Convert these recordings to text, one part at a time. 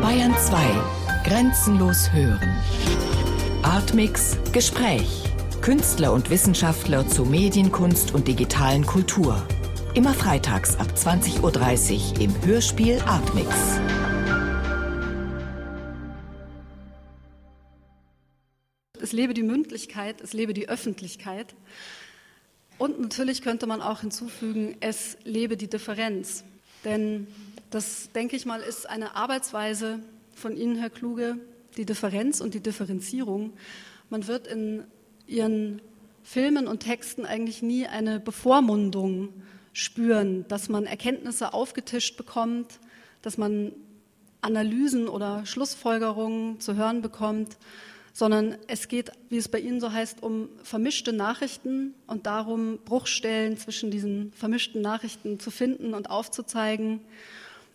Bayern 2. Grenzenlos hören. Artmix Gespräch. Künstler und Wissenschaftler zu Medienkunst und digitalen Kultur. Immer freitags ab 20.30 Uhr im Hörspiel Artmix. Es lebe die Mündlichkeit, es lebe die Öffentlichkeit. Und natürlich könnte man auch hinzufügen, es lebe die Differenz. Denn das, denke ich mal, ist eine Arbeitsweise von Ihnen, Herr Kluge, die Differenz und die Differenzierung. Man wird in Ihren Filmen und Texten eigentlich nie eine Bevormundung spüren, dass man Erkenntnisse aufgetischt bekommt, dass man Analysen oder Schlussfolgerungen zu hören bekommt, sondern es geht, wie es bei Ihnen so heißt, um vermischte Nachrichten und darum, Bruchstellen zwischen diesen vermischten Nachrichten zu finden und aufzuzeigen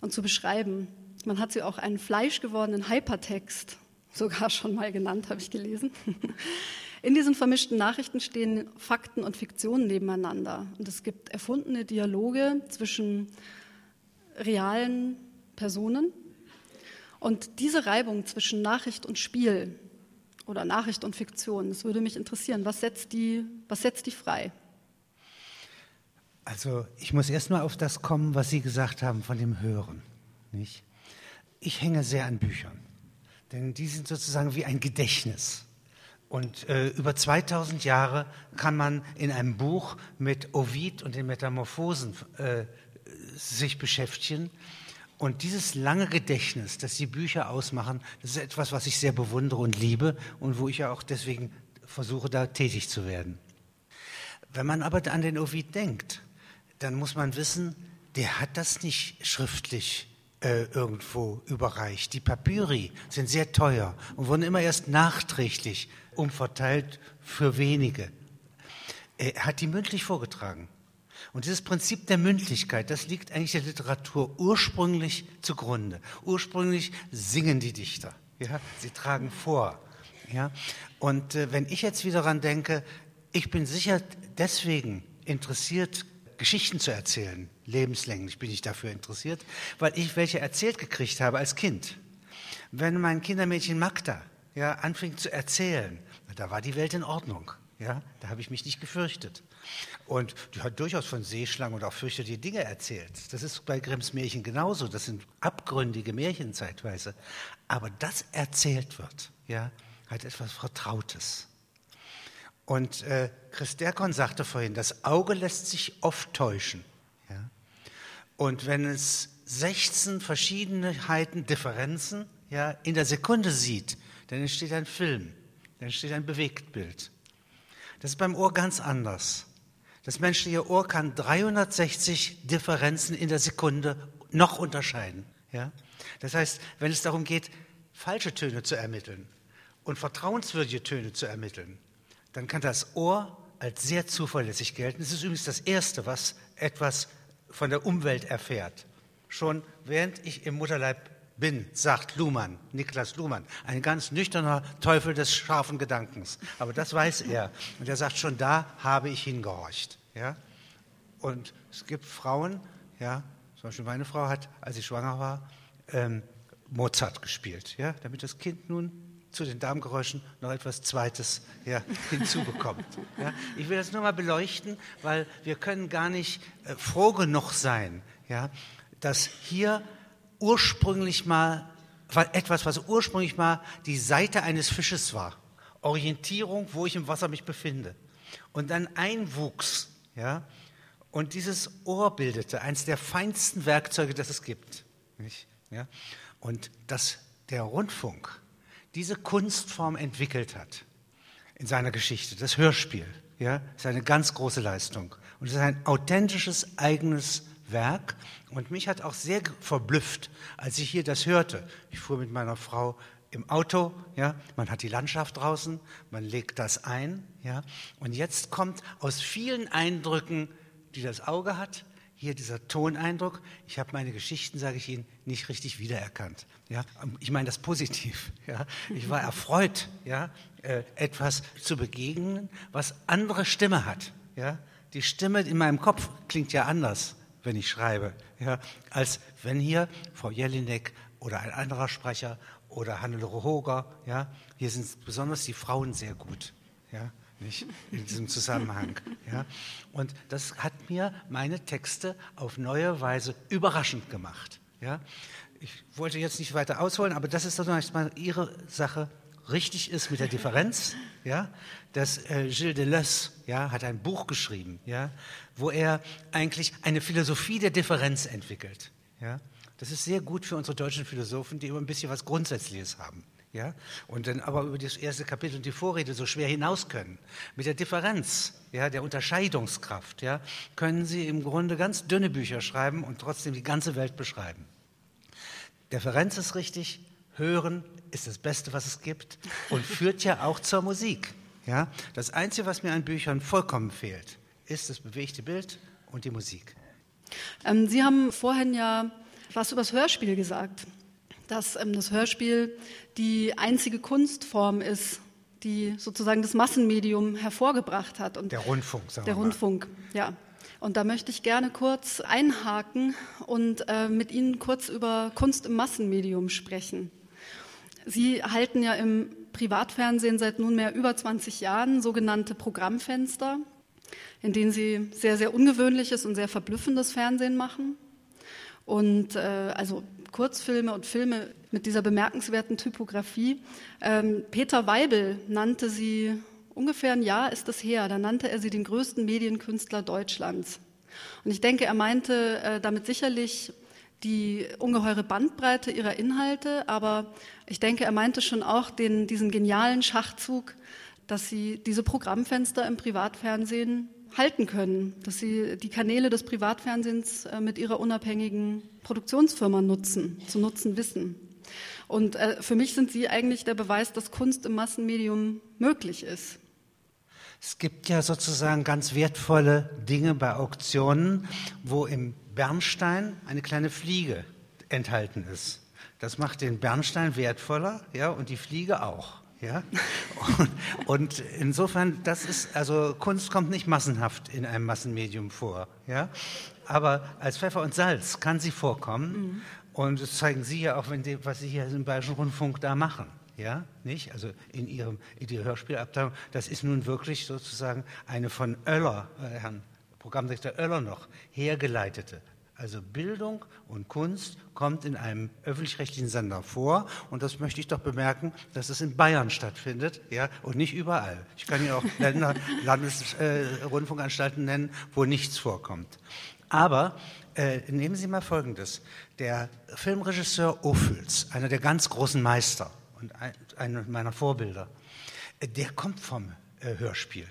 und zu beschreiben. Man hat sie auch einen fleischgewordenen Hypertext sogar schon mal genannt, habe ich gelesen. In diesen vermischten Nachrichten stehen Fakten und Fiktionen nebeneinander. Und es gibt erfundene Dialoge zwischen realen Personen. Und diese Reibung zwischen Nachricht und Spiel oder Nachricht und Fiktion, das würde mich interessieren. Was setzt die, was setzt die frei? Also ich muss erst mal auf das kommen, was Sie gesagt haben von dem Hören. Nicht? Ich hänge sehr an Büchern, denn die sind sozusagen wie ein Gedächtnis. Und äh, über 2000 Jahre kann man in einem Buch mit Ovid und den Metamorphosen äh, sich beschäftigen. Und dieses lange Gedächtnis, das die Bücher ausmachen, das ist etwas, was ich sehr bewundere und liebe und wo ich ja auch deswegen versuche, da tätig zu werden. Wenn man aber an den Ovid denkt, dann muss man wissen, der hat das nicht schriftlich äh, irgendwo überreicht. Die Papyri sind sehr teuer und wurden immer erst nachträglich umverteilt für wenige. Er hat die mündlich vorgetragen. Und dieses Prinzip der Mündlichkeit, das liegt eigentlich der Literatur ursprünglich zugrunde. Ursprünglich singen die Dichter. Ja? Sie tragen vor. Ja? Und äh, wenn ich jetzt wieder daran denke, ich bin sicher deswegen interessiert, Geschichten zu erzählen. Lebenslänglich bin ich dafür interessiert, weil ich welche erzählt gekriegt habe als Kind. Wenn mein Kindermädchen Magda ja, anfing zu erzählen, da war die Welt in Ordnung. Ja, da habe ich mich nicht gefürchtet. Und die hat durchaus von Seeschlangen und auch fürchterliche Dinge erzählt. Das ist bei Grimms Märchen genauso. Das sind abgründige Märchen zeitweise. Aber das erzählt wird, ja, hat etwas Vertrautes. Und äh, Chris Derkon sagte vorhin, das Auge lässt sich oft täuschen. Ja? Und wenn es 16 Verschiedenheiten, Differenzen ja, in der Sekunde sieht, dann entsteht ein Film, dann entsteht ein Bewegtbild. Das ist beim Ohr ganz anders. Das menschliche Ohr kann 360 Differenzen in der Sekunde noch unterscheiden. Ja? Das heißt, wenn es darum geht, falsche Töne zu ermitteln und vertrauenswürdige Töne zu ermitteln, dann kann das Ohr als sehr zuverlässig gelten. Es ist übrigens das Erste, was etwas von der Umwelt erfährt. Schon während ich im Mutterleib bin, sagt Luhmann, Niklas Luhmann, ein ganz nüchterner Teufel des scharfen Gedankens. Aber das weiß er. Und er sagt, schon da habe ich hingehorcht. Ja? Und es gibt Frauen, ja, zum Beispiel meine Frau hat, als sie schwanger war, ähm, Mozart gespielt, ja, damit das Kind nun zu den Darmgeräuschen noch etwas Zweites ja, hinzubekommt. Ja, ich will das nur mal beleuchten, weil wir können gar nicht äh, froh genug sein, ja, dass hier ursprünglich mal etwas, was ursprünglich mal die Seite eines Fisches war, Orientierung, wo ich im Wasser mich befinde, und dann einwuchs, ja, und dieses Ohr bildete eines der feinsten Werkzeuge, das es gibt, nicht? Ja, und dass der Rundfunk diese Kunstform entwickelt hat in seiner Geschichte, das Hörspiel, ja, ist eine ganz große Leistung. Und es ist ein authentisches eigenes Werk. Und mich hat auch sehr verblüfft, als ich hier das hörte. Ich fuhr mit meiner Frau im Auto, ja, man hat die Landschaft draußen, man legt das ein, ja, und jetzt kommt aus vielen Eindrücken, die das Auge hat, hier dieser Toneindruck. Ich habe meine Geschichten, sage ich Ihnen, nicht richtig wiedererkannt. Ja, ich meine das positiv. Ja, ich war erfreut, ja, äh, etwas zu begegnen, was andere Stimme hat. Ja, die Stimme in meinem Kopf klingt ja anders, wenn ich schreibe, ja, als wenn hier Frau Jelinek oder ein anderer Sprecher oder Hannelore Hoger, ja, hier sind besonders die Frauen sehr gut, ja, nicht in diesem Zusammenhang, ja. Und das hat mir meine Texte auf neue Weise überraschend gemacht, ja. Ich wollte jetzt nicht weiter ausholen, aber das ist doch mal Ihre Sache richtig ist mit der Differenz, ja, dass äh, Gilles Deleuze ja, hat ein Buch geschrieben, ja, wo er eigentlich eine Philosophie der Differenz entwickelt. Ja. Das ist sehr gut für unsere deutschen Philosophen, die immer ein bisschen was Grundsätzliches haben. Ja? Und dann aber über das erste Kapitel und die Vorrede so schwer hinaus können. Mit der Differenz, ja, der Unterscheidungskraft, ja, können sie im Grunde ganz dünne Bücher schreiben und trotzdem die ganze Welt beschreiben. Differenz ist richtig, Hören ist das Beste, was es gibt und führt ja auch zur Musik. Ja? Das Einzige, was mir an Büchern vollkommen fehlt, ist das bewegte Bild und die Musik. Ähm, Sie haben vorhin ja was über das Hörspiel gesagt, dass ähm, das Hörspiel die einzige Kunstform ist, die sozusagen das Massenmedium hervorgebracht hat. Und der Rundfunk, sagen Der wir mal. Rundfunk, ja. Und da möchte ich gerne kurz einhaken und äh, mit Ihnen kurz über Kunst im Massenmedium sprechen. Sie halten ja im Privatfernsehen seit nunmehr über 20 Jahren sogenannte Programmfenster, in denen Sie sehr, sehr ungewöhnliches und sehr verblüffendes Fernsehen machen. Und äh, also Kurzfilme und Filme mit dieser bemerkenswerten Typografie. Ähm, Peter Weibel nannte sie ungefähr ein Jahr ist das her, da nannte er sie den größten Medienkünstler Deutschlands. Und ich denke, er meinte äh, damit sicherlich die ungeheure Bandbreite ihrer Inhalte, aber ich denke, er meinte schon auch den, diesen genialen Schachzug, dass sie diese Programmfenster im Privatfernsehen halten können, dass sie die Kanäle des Privatfernsehens äh, mit ihrer unabhängigen Produktionsfirma nutzen, zu nutzen wissen. Und äh, für mich sind sie eigentlich der Beweis, dass Kunst im Massenmedium möglich ist. Es gibt ja sozusagen ganz wertvolle Dinge bei Auktionen, wo im Bernstein eine kleine Fliege enthalten ist. Das macht den Bernstein wertvoller, ja, und die Fliege auch. Ja? Und, und, insofern, das ist, also Kunst kommt nicht massenhaft in einem Massenmedium vor. Ja? Aber als Pfeffer und Salz kann sie vorkommen. Mhm. Und das zeigen Sie ja auch, wenn die, was Sie hier im Bayerischen Rundfunk da machen. Ja, nicht? Also in Ihrem in Ihrer Hörspielabteilung, das ist nun wirklich sozusagen eine von Oeller, äh, Herrn Programmdirektor Oeller noch, hergeleitete. Also Bildung und Kunst kommt in einem öffentlich-rechtlichen Sender vor und das möchte ich doch bemerken, dass es in Bayern stattfindet, ja, und nicht überall. Ich kann Ihnen auch Länder, Landesrundfunkanstalten äh, nennen, wo nichts vorkommt. Aber äh, nehmen Sie mal Folgendes: Der Filmregisseur Ophüls, einer der ganz großen Meister und ein, einer meiner Vorbilder, äh, der kommt vom äh, Hörspiel.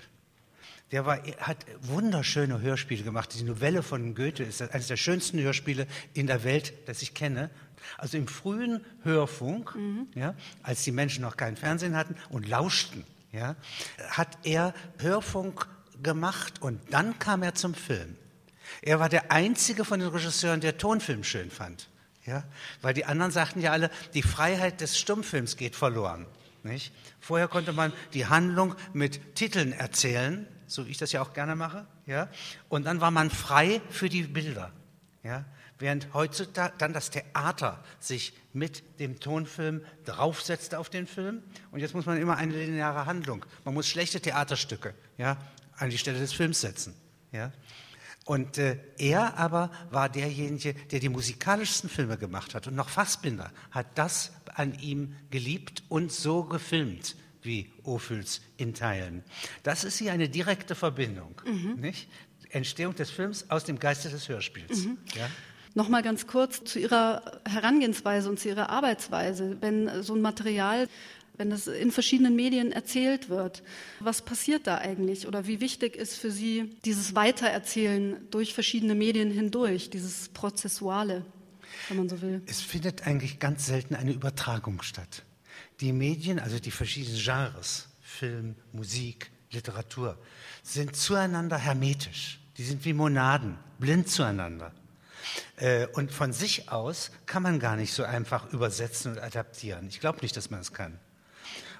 Der war, hat wunderschöne Hörspiele gemacht. Die Novelle von Goethe ist eines der schönsten Hörspiele in der Welt, das ich kenne. Also im frühen Hörfunk, mhm. ja, als die Menschen noch kein Fernsehen hatten und lauschten, ja, hat er Hörfunk gemacht und dann kam er zum Film. Er war der einzige von den Regisseuren, der Tonfilm schön fand. Ja? Weil die anderen sagten ja alle, die Freiheit des Stummfilms geht verloren. Nicht? Vorher konnte man die Handlung mit Titeln erzählen so wie ich das ja auch gerne mache. Ja? Und dann war man frei für die Bilder. Ja? Während heutzutage dann das Theater sich mit dem Tonfilm draufsetzte auf den Film. Und jetzt muss man immer eine lineare Handlung. Man muss schlechte Theaterstücke ja, an die Stelle des Films setzen. Ja? Und äh, er aber war derjenige, der die musikalischsten Filme gemacht hat. Und noch Fassbinder hat das an ihm geliebt und so gefilmt wie Ophüls in Teilen. Das ist hier eine direkte Verbindung. Mhm. Nicht? Entstehung des Films aus dem Geiste des Hörspiels. Mhm. Ja? Nochmal ganz kurz zu Ihrer Herangehensweise und zu Ihrer Arbeitsweise. Wenn so ein Material, wenn das in verschiedenen Medien erzählt wird, was passiert da eigentlich? Oder wie wichtig ist für Sie dieses Weitererzählen durch verschiedene Medien hindurch, dieses Prozessuale, wenn man so will? Es findet eigentlich ganz selten eine Übertragung statt die Medien, also die verschiedenen Genres, Film, Musik, Literatur, sind zueinander hermetisch. Die sind wie Monaden, blind zueinander. Äh, und von sich aus kann man gar nicht so einfach übersetzen und adaptieren. Ich glaube nicht, dass man es kann.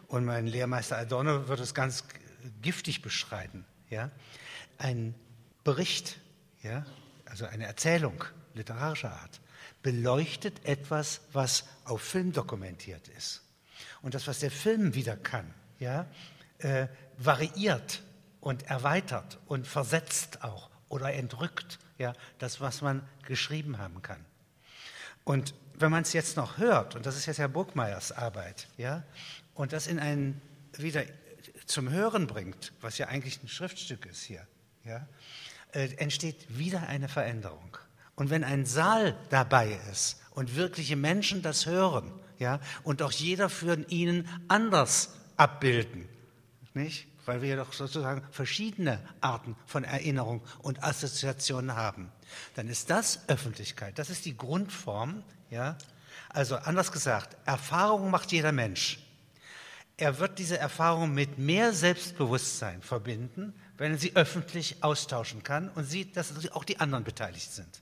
Und mein Lehrmeister Adorno wird es ganz giftig beschreiten. Ja? Ein Bericht ja, also eine Erzählung literarischer Art, beleuchtet etwas, was auf Film dokumentiert ist. Und das, was der Film wieder kann, ja, äh, variiert und erweitert und versetzt auch oder entrückt ja, das, was man geschrieben haben kann. Und wenn man es jetzt noch hört, und das ist jetzt Herr Burgmeiers Arbeit, ja, und das in ein wieder zum Hören bringt, was ja eigentlich ein Schriftstück ist hier, ja, äh, entsteht wieder eine Veränderung. Und wenn ein Saal dabei ist und wirkliche Menschen das hören, ja, und auch jeder für ihnen anders abbilden, nicht? Weil wir doch sozusagen verschiedene Arten von Erinnerung und Assoziationen haben, dann ist das Öffentlichkeit. Das ist die Grundform, ja. Also anders gesagt, Erfahrung macht jeder Mensch. Er wird diese Erfahrung mit mehr Selbstbewusstsein verbinden, wenn er sie öffentlich austauschen kann und sieht, dass auch die anderen beteiligt sind.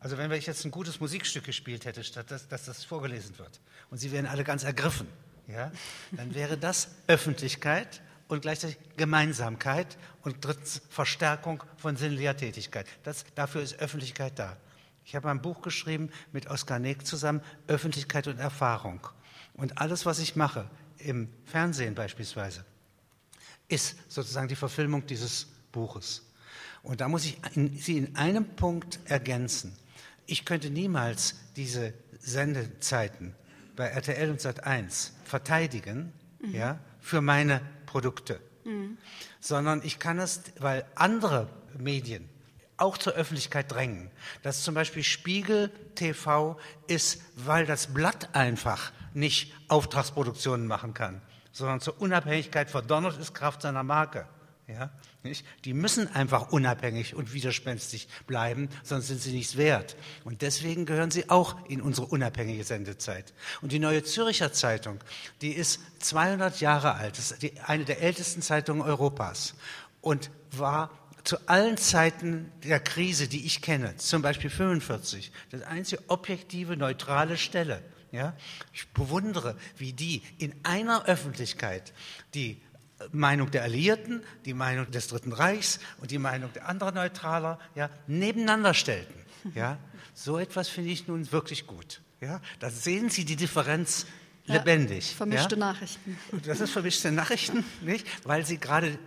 Also wenn ich jetzt ein gutes Musikstück gespielt hätte, statt dass, dass das vorgelesen wird und Sie wären alle ganz ergriffen, ja, dann wäre das Öffentlichkeit und gleichzeitig Gemeinsamkeit und drittens Verstärkung von sinnlicher Tätigkeit. Das, dafür ist Öffentlichkeit da. Ich habe ein Buch geschrieben mit Oskar Neck zusammen, Öffentlichkeit und Erfahrung. Und alles, was ich mache, im Fernsehen beispielsweise, ist sozusagen die Verfilmung dieses Buches. Und da muss ich Sie in einem Punkt ergänzen. Ich könnte niemals diese Sendezeiten bei RTL und Sat1 verteidigen mhm. ja, für meine Produkte, mhm. sondern ich kann es, weil andere Medien auch zur Öffentlichkeit drängen. dass zum Beispiel Spiegel TV ist, weil das Blatt einfach nicht Auftragsproduktionen machen kann, sondern zur Unabhängigkeit verdonnert ist Kraft seiner Marke. Ja, nicht? Die müssen einfach unabhängig und widerspenstig bleiben, sonst sind sie nichts wert. Und deswegen gehören sie auch in unsere unabhängige Sendezeit. Und die Neue Zürcher Zeitung, die ist 200 Jahre alt, das ist die, eine der ältesten Zeitungen Europas und war zu allen Zeiten der Krise, die ich kenne, zum Beispiel 45, das einzige objektive, neutrale Stelle. Ja? Ich bewundere, wie die in einer Öffentlichkeit die Meinung der Alliierten, die Meinung des Dritten Reichs und die Meinung der anderen Neutraler ja, nebeneinander stellten. Ja. So etwas finde ich nun wirklich gut. Ja. Da sehen Sie die Differenz lebendig. Ja, vermischte ja. Nachrichten. Das ist vermischte Nachrichten, nicht? weil sie gerade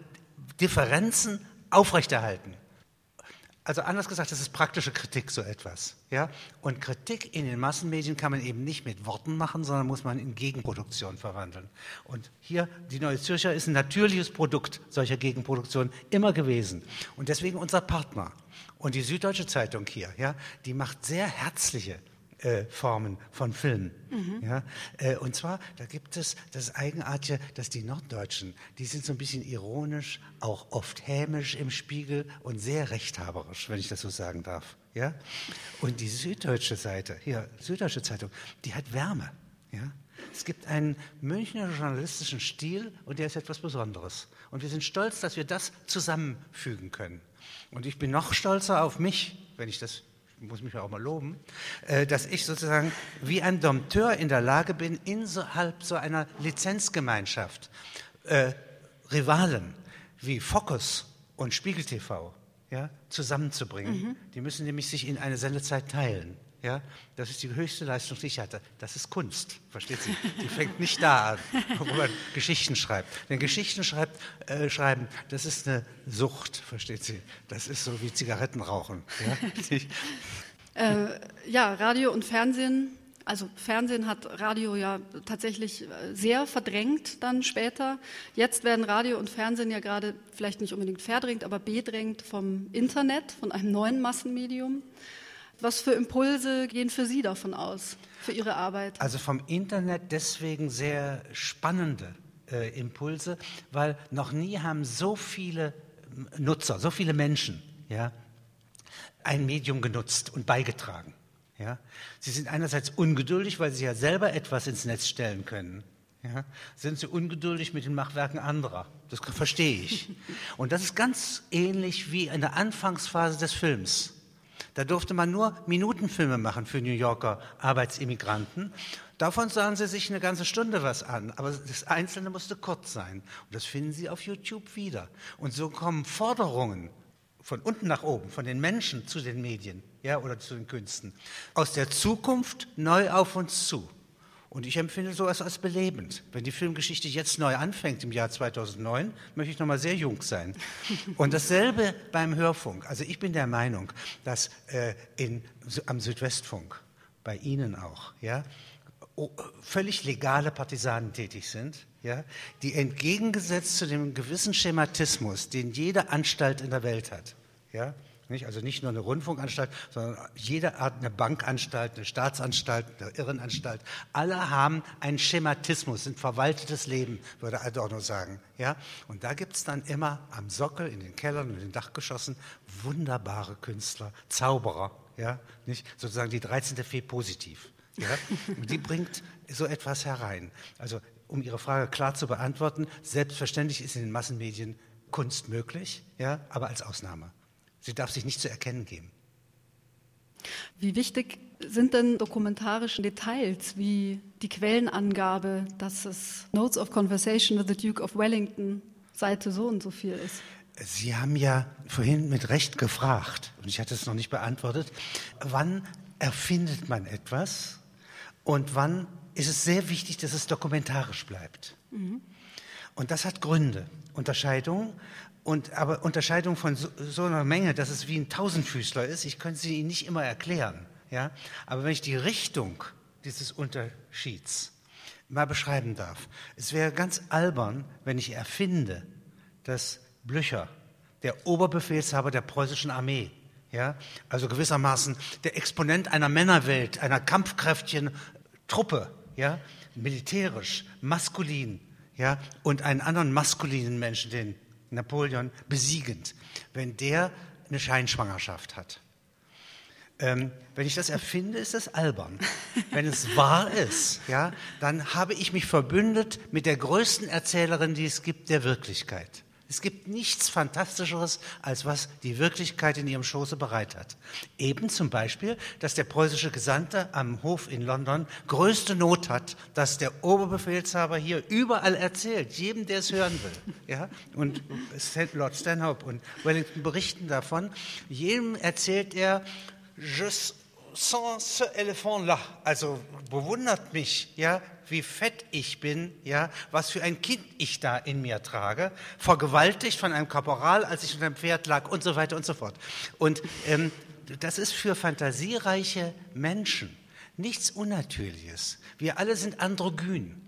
Differenzen aufrechterhalten. Also anders gesagt, das ist praktische Kritik so etwas. Ja? Und Kritik in den Massenmedien kann man eben nicht mit Worten machen, sondern muss man in Gegenproduktion verwandeln. Und hier, die Neue Zürcher ist ein natürliches Produkt solcher Gegenproduktion immer gewesen. Und deswegen unser Partner. Und die Süddeutsche Zeitung hier, ja, die macht sehr herzliche äh, Formen von Filmen. Mhm. Ja? Äh, und zwar, da gibt es das Eigenartige, dass die Norddeutschen, die sind so ein bisschen ironisch, auch oft hämisch im Spiegel und sehr rechthaberisch, wenn ich das so sagen darf. Ja? Und die süddeutsche Seite, hier, Süddeutsche Zeitung, die hat Wärme. Ja? Es gibt einen Münchner journalistischen Stil und der ist etwas Besonderes. Und wir sind stolz, dass wir das zusammenfügen können. Und ich bin noch stolzer auf mich, wenn ich das muss mich ja auch mal loben, äh, dass ich sozusagen wie ein Dompteur in der Lage bin, innerhalb so einer Lizenzgemeinschaft äh, Rivalen wie Focus und Spiegel TV ja, zusammenzubringen. Mhm. Die müssen nämlich sich in eine Sendezeit teilen. Ja, das ist die höchste Leistung, die ich hatte. Das ist Kunst, versteht Sie? Die fängt nicht da an, wo man Geschichten schreibt. Denn Geschichten schreibt, äh, schreiben, das ist eine Sucht, versteht Sie? Das ist so wie Zigaretten rauchen. Ja, äh, ja Radio und Fernsehen. Also Fernsehen hat Radio ja tatsächlich äh, sehr verdrängt dann später. Jetzt werden Radio und Fernsehen ja gerade vielleicht nicht unbedingt verdrängt, aber bedrängt vom Internet, von einem neuen Massenmedium. Was für Impulse gehen für Sie davon aus, für Ihre Arbeit? Also vom Internet deswegen sehr spannende äh, Impulse, weil noch nie haben so viele Nutzer, so viele Menschen ja, ein Medium genutzt und beigetragen. Ja? Sie sind einerseits ungeduldig, weil sie ja selber etwas ins Netz stellen können. Ja? Sind sie ungeduldig mit den Machwerken anderer? Das verstehe ich. Und das ist ganz ähnlich wie in der Anfangsphase des Films. Da durfte man nur Minutenfilme machen für New Yorker Arbeitsimmigranten. Davon sahen sie sich eine ganze Stunde was an, aber das Einzelne musste kurz sein. Und das finden Sie auf YouTube wieder. Und so kommen Forderungen von unten nach oben, von den Menschen zu den Medien ja, oder zu den Künsten, aus der Zukunft neu auf uns zu. Und ich empfinde sowas als belebend. Wenn die Filmgeschichte jetzt neu anfängt im Jahr 2009, möchte ich noch mal sehr jung sein. Und dasselbe beim Hörfunk. Also ich bin der Meinung, dass äh, in, am Südwestfunk, bei Ihnen auch, ja, völlig legale Partisanen tätig sind, ja, die entgegengesetzt zu dem gewissen Schematismus, den jede Anstalt in der Welt hat, ja, nicht? Also nicht nur eine Rundfunkanstalt, sondern jede Art, eine Bankanstalt, eine Staatsanstalt, eine Irrenanstalt. Alle haben einen Schematismus, sind verwaltetes Leben, würde Adorno sagen. Ja? Und da gibt es dann immer am Sockel, in den Kellern, in den Dachgeschossen wunderbare Künstler, Zauberer. Ja? Nicht? Sozusagen die 13. Fee positiv. Ja? Und die bringt so etwas herein. Also um Ihre Frage klar zu beantworten, selbstverständlich ist in den Massenmedien Kunst möglich, ja, aber als Ausnahme. Sie darf sich nicht zu erkennen geben. Wie wichtig sind denn dokumentarische Details wie die Quellenangabe, dass es Notes of Conversation with the Duke of Wellington Seite so und so viel ist? Sie haben ja vorhin mit Recht gefragt, und ich hatte es noch nicht beantwortet, wann erfindet man etwas und wann ist es sehr wichtig, dass es dokumentarisch bleibt. Mhm. Und das hat Gründe, Unterscheidungen. Und, aber Unterscheidung von so, so, einer Menge, dass es wie ein Tausendfüßler ist, ich könnte sie Ihnen nicht immer erklären. Ja? Aber wenn ich die Richtung dieses Unterschieds mal beschreiben darf, es wäre ganz albern, wenn ich erfinde, dass Blücher, der Oberbefehlshaber der preußischen Armee, ja, also gewissermaßen der Exponent einer Männerwelt, einer kampfkräftigen Truppe, ja, militärisch, maskulin, ja, und einen anderen maskulinen Menschen, den Napoleon besiegend, wenn der eine Scheinschwangerschaft hat. Ähm, wenn ich das erfinde, ist das albern. Wenn es wahr ist, ja, dann habe ich mich verbündet mit der größten Erzählerin, die es gibt, der Wirklichkeit. Es gibt nichts Fantastischeres, als was die Wirklichkeit in ihrem Schoße bereit hat. Eben zum Beispiel, dass der preußische Gesandte am Hof in London größte Not hat, dass der Oberbefehlshaber hier überall erzählt, jedem, der es hören will. Ja? Und Lord Stanhope und Wellington berichten davon. Jedem erzählt er, je sans ce éléphant là, also bewundert mich, ja, wie fett ich bin, ja, was für ein Kind ich da in mir trage, vergewaltigt von einem Kaporal, als ich unter dem Pferd lag und so weiter und so fort. Und ähm, das ist für fantasiereiche Menschen nichts Unnatürliches. Wir alle sind androgyn.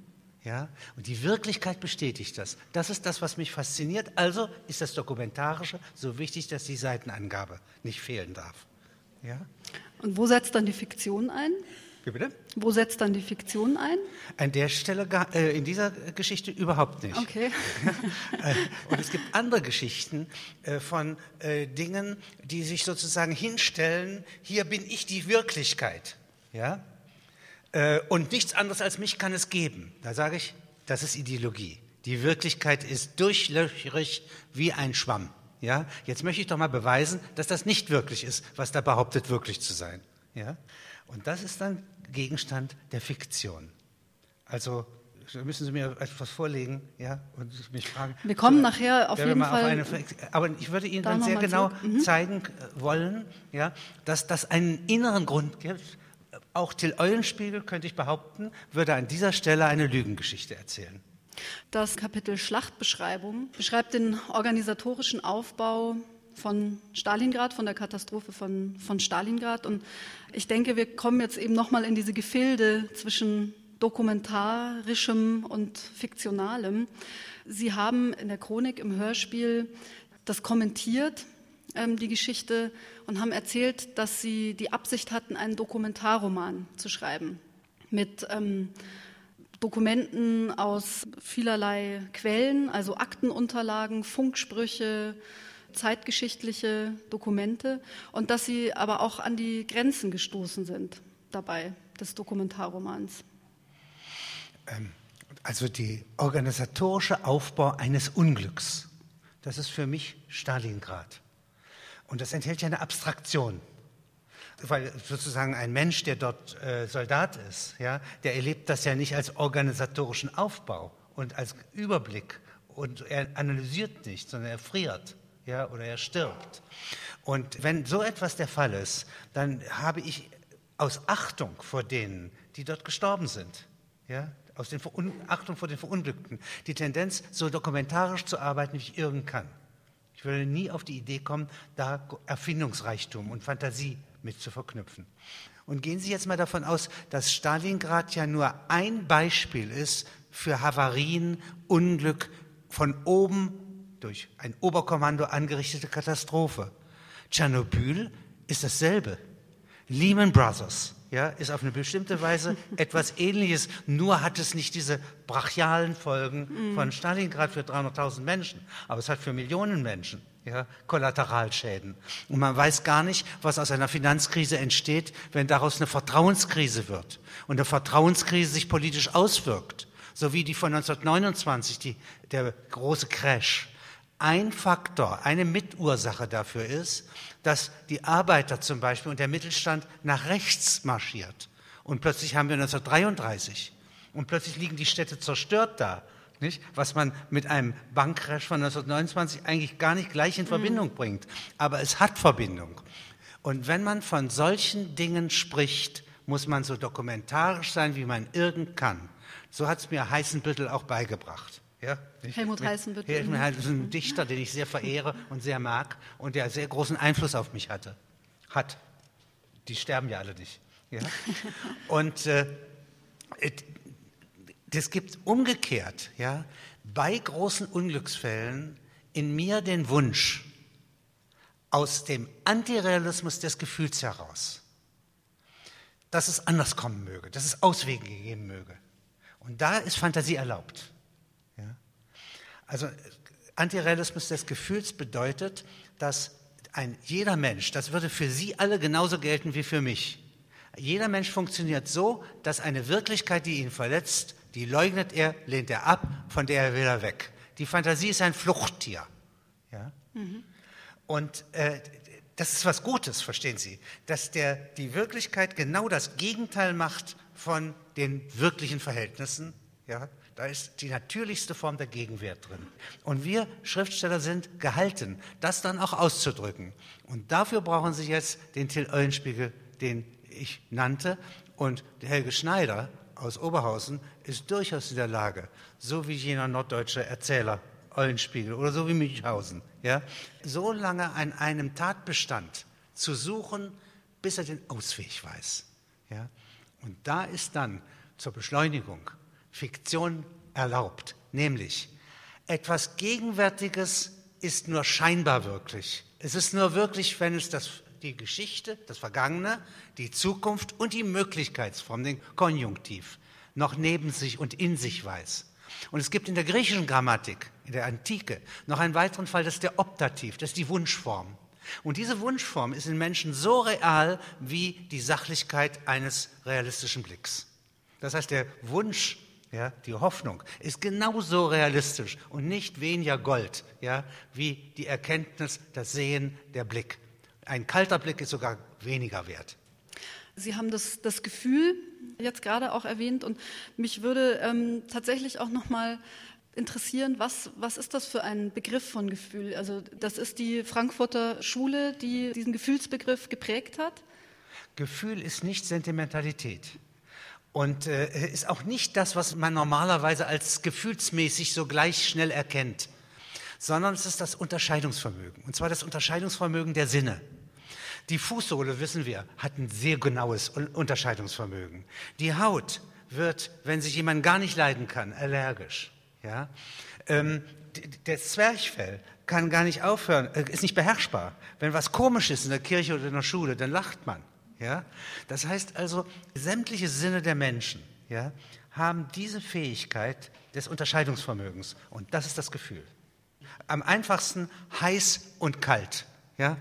Ja? Und die Wirklichkeit bestätigt das. Das ist das, was mich fasziniert. Also ist das Dokumentarische so wichtig, dass die Seitenangabe nicht fehlen darf. Ja? Und wo setzt dann die Fiktion ein? Wie bitte? Wo setzt dann die Fiktion ein? An der Stelle äh, in dieser Geschichte überhaupt nicht. Okay. Äh, und es gibt andere Geschichten äh, von äh, Dingen, die sich sozusagen hinstellen, hier bin ich die Wirklichkeit. Ja? Äh, und nichts anderes als mich kann es geben. Da sage ich, das ist Ideologie. Die Wirklichkeit ist durchlöcherig wie ein Schwamm. Ja? Jetzt möchte ich doch mal beweisen, dass das nicht wirklich ist, was da behauptet, wirklich zu sein. Ja? Und das ist dann Gegenstand der Fiktion. Also müssen Sie mir etwas vorlegen, ja, und mich fragen. Wir kommen so, nachher auf jeden Fall. Auf eine, aber ich würde Ihnen dann sehr genau mhm. zeigen wollen, ja, dass das einen inneren Grund gibt. Auch Till Eulenspiegel, könnte ich behaupten, würde an dieser Stelle eine Lügengeschichte erzählen. Das Kapitel Schlachtbeschreibung beschreibt den organisatorischen Aufbau von Stalingrad, von der Katastrophe von, von Stalingrad. Und ich denke, wir kommen jetzt eben nochmal in diese Gefilde zwischen dokumentarischem und fiktionalem. Sie haben in der Chronik im Hörspiel das kommentiert, ähm, die Geschichte, und haben erzählt, dass Sie die Absicht hatten, einen Dokumentarroman zu schreiben mit ähm, Dokumenten aus vielerlei Quellen, also Aktenunterlagen, Funksprüche, zeitgeschichtliche Dokumente und dass sie aber auch an die Grenzen gestoßen sind dabei des Dokumentarromans. Ähm, also der organisatorische Aufbau eines Unglücks, das ist für mich Stalingrad. Und das enthält ja eine Abstraktion. Weil sozusagen ein Mensch, der dort äh, Soldat ist, ja, der erlebt das ja nicht als organisatorischen Aufbau und als Überblick und er analysiert nicht, sondern er friert. Ja, oder er stirbt. Und wenn so etwas der Fall ist, dann habe ich aus Achtung vor denen, die dort gestorben sind, ja, aus den Achtung vor den Verunglückten, die Tendenz, so dokumentarisch zu arbeiten, wie ich irgend kann. Ich würde nie auf die Idee kommen, da Erfindungsreichtum und Fantasie mit zu verknüpfen. Und gehen Sie jetzt mal davon aus, dass Stalingrad ja nur ein Beispiel ist für Havarien, Unglück, von oben durch ein Oberkommando angerichtete Katastrophe. Tschernobyl ist dasselbe. Lehman Brothers ja, ist auf eine bestimmte Weise etwas Ähnliches, nur hat es nicht diese brachialen Folgen mhm. von Stalingrad für 300.000 Menschen, aber es hat für Millionen Menschen ja, Kollateralschäden. Und man weiß gar nicht, was aus einer Finanzkrise entsteht, wenn daraus eine Vertrauenskrise wird und eine Vertrauenskrise sich politisch auswirkt, so wie die von 1929, die, der große Crash. Ein Faktor, eine Mitursache dafür ist, dass die Arbeiter zum Beispiel und der Mittelstand nach rechts marschiert. Und plötzlich haben wir 1933 und plötzlich liegen die Städte zerstört da nicht? was man mit einem Bankcrash von 1929 eigentlich gar nicht gleich in Verbindung mhm. bringt. Aber es hat Verbindung. Und wenn man von solchen Dingen spricht, muss man so dokumentarisch sein, wie man irgend kann. So hat es mir Heißenbüttel auch beigebracht. Ja, Helmut Heißenbüttel. Helmut ist ein Dichter, den ich sehr verehre und sehr mag und der sehr großen Einfluss auf mich hatte. Hat. Die sterben ja alle nicht. Ja? Und äh, das gibt umgekehrt, ja, bei großen Unglücksfällen in mir den Wunsch, aus dem Antirealismus des Gefühls heraus, dass es anders kommen möge, dass es Auswege geben möge. Und da ist Fantasie erlaubt. Also Antirealismus des Gefühls bedeutet, dass ein jeder Mensch, das würde für Sie alle genauso gelten wie für mich. Jeder Mensch funktioniert so, dass eine Wirklichkeit, die ihn verletzt, die leugnet er, lehnt er ab, von der will er weg. Die Fantasie ist ein Fluchttier. Ja? Mhm. Und äh, das ist was Gutes, verstehen Sie, dass der, die Wirklichkeit genau das Gegenteil macht von den wirklichen Verhältnissen. Ja? Da ist die natürlichste Form der Gegenwehr drin. Und wir Schriftsteller sind gehalten, das dann auch auszudrücken. Und dafür brauchen Sie jetzt den Till Eulenspiegel, den ich nannte, und Helge Schneider, aus Oberhausen ist durchaus in der Lage, so wie jener norddeutsche Erzähler Eulenspiegel oder so wie Münchhausen, ja, so lange an einem Tatbestand zu suchen, bis er den Ausweg weiß. Ja. Und da ist dann zur Beschleunigung Fiktion erlaubt, nämlich etwas Gegenwärtiges ist nur scheinbar wirklich. Es ist nur wirklich, wenn es das die Geschichte, das Vergangene, die Zukunft und die Möglichkeitsform, den Konjunktiv, noch neben sich und in sich weiß. Und es gibt in der griechischen Grammatik, in der Antike, noch einen weiteren Fall, das ist der Optativ, das ist die Wunschform. Und diese Wunschform ist in Menschen so real wie die Sachlichkeit eines realistischen Blicks. Das heißt, der Wunsch, ja, die Hoffnung ist genauso realistisch und nicht weniger Gold, ja, wie die Erkenntnis, das Sehen, der Blick. Ein kalter Blick ist sogar weniger wert. Sie haben das, das Gefühl jetzt gerade auch erwähnt und mich würde ähm, tatsächlich auch noch mal interessieren, was, was ist das für ein Begriff von Gefühl? Also das ist die Frankfurter Schule, die diesen Gefühlsbegriff geprägt hat? Gefühl ist nicht Sentimentalität und äh, ist auch nicht das, was man normalerweise als gefühlsmäßig so gleich schnell erkennt sondern es ist das Unterscheidungsvermögen. Und zwar das Unterscheidungsvermögen der Sinne. Die Fußsohle, wissen wir, hat ein sehr genaues Unterscheidungsvermögen. Die Haut wird, wenn sich jemand gar nicht leiden kann, allergisch. Ja? Ähm, das Zwerchfell kann gar nicht aufhören, äh, ist nicht beherrschbar. Wenn was komisch ist in der Kirche oder in der Schule, dann lacht man. Ja? Das heißt also, sämtliche Sinne der Menschen ja, haben diese Fähigkeit des Unterscheidungsvermögens. Und das ist das Gefühl am einfachsten heiß und kalt. Ja?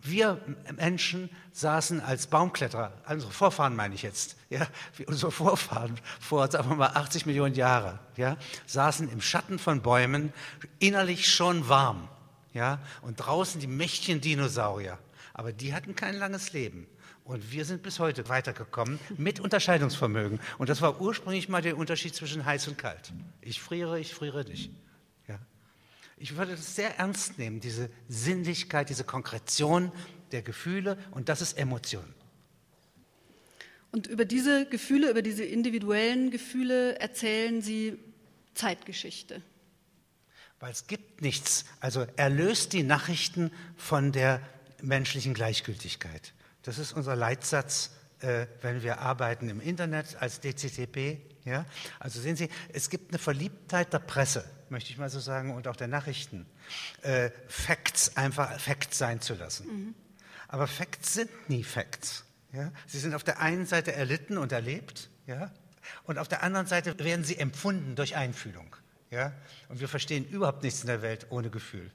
Wir Menschen saßen als Baumkletterer, unsere Vorfahren meine ich jetzt, ja, unsere Vorfahren vor, sagen wir mal, 80 Millionen Jahren, ja, saßen im Schatten von Bäumen, innerlich schon warm, ja, und draußen die mächtigen Dinosaurier. Aber die hatten kein langes Leben. Und wir sind bis heute weitergekommen mit Unterscheidungsvermögen. Und das war ursprünglich mal der Unterschied zwischen heiß und kalt. Ich friere, ich friere nicht. Ich würde das sehr ernst nehmen, diese Sinnlichkeit, diese Konkretion der Gefühle und das ist Emotion. Und über diese Gefühle, über diese individuellen Gefühle erzählen Sie Zeitgeschichte. Weil es gibt nichts. Also er löst die Nachrichten von der menschlichen Gleichgültigkeit. Das ist unser Leitsatz, äh, wenn wir arbeiten im Internet als DCTP. Ja? Also sehen Sie, es gibt eine Verliebtheit der Presse, möchte ich mal so sagen, und auch der Nachrichten, äh, Facts einfach Facts sein zu lassen. Mhm. Aber Facts sind nie Facts. Ja? Sie sind auf der einen Seite erlitten und erlebt, ja? und auf der anderen Seite werden sie empfunden durch Einfühlung. Ja? Und wir verstehen überhaupt nichts in der Welt ohne Gefühl.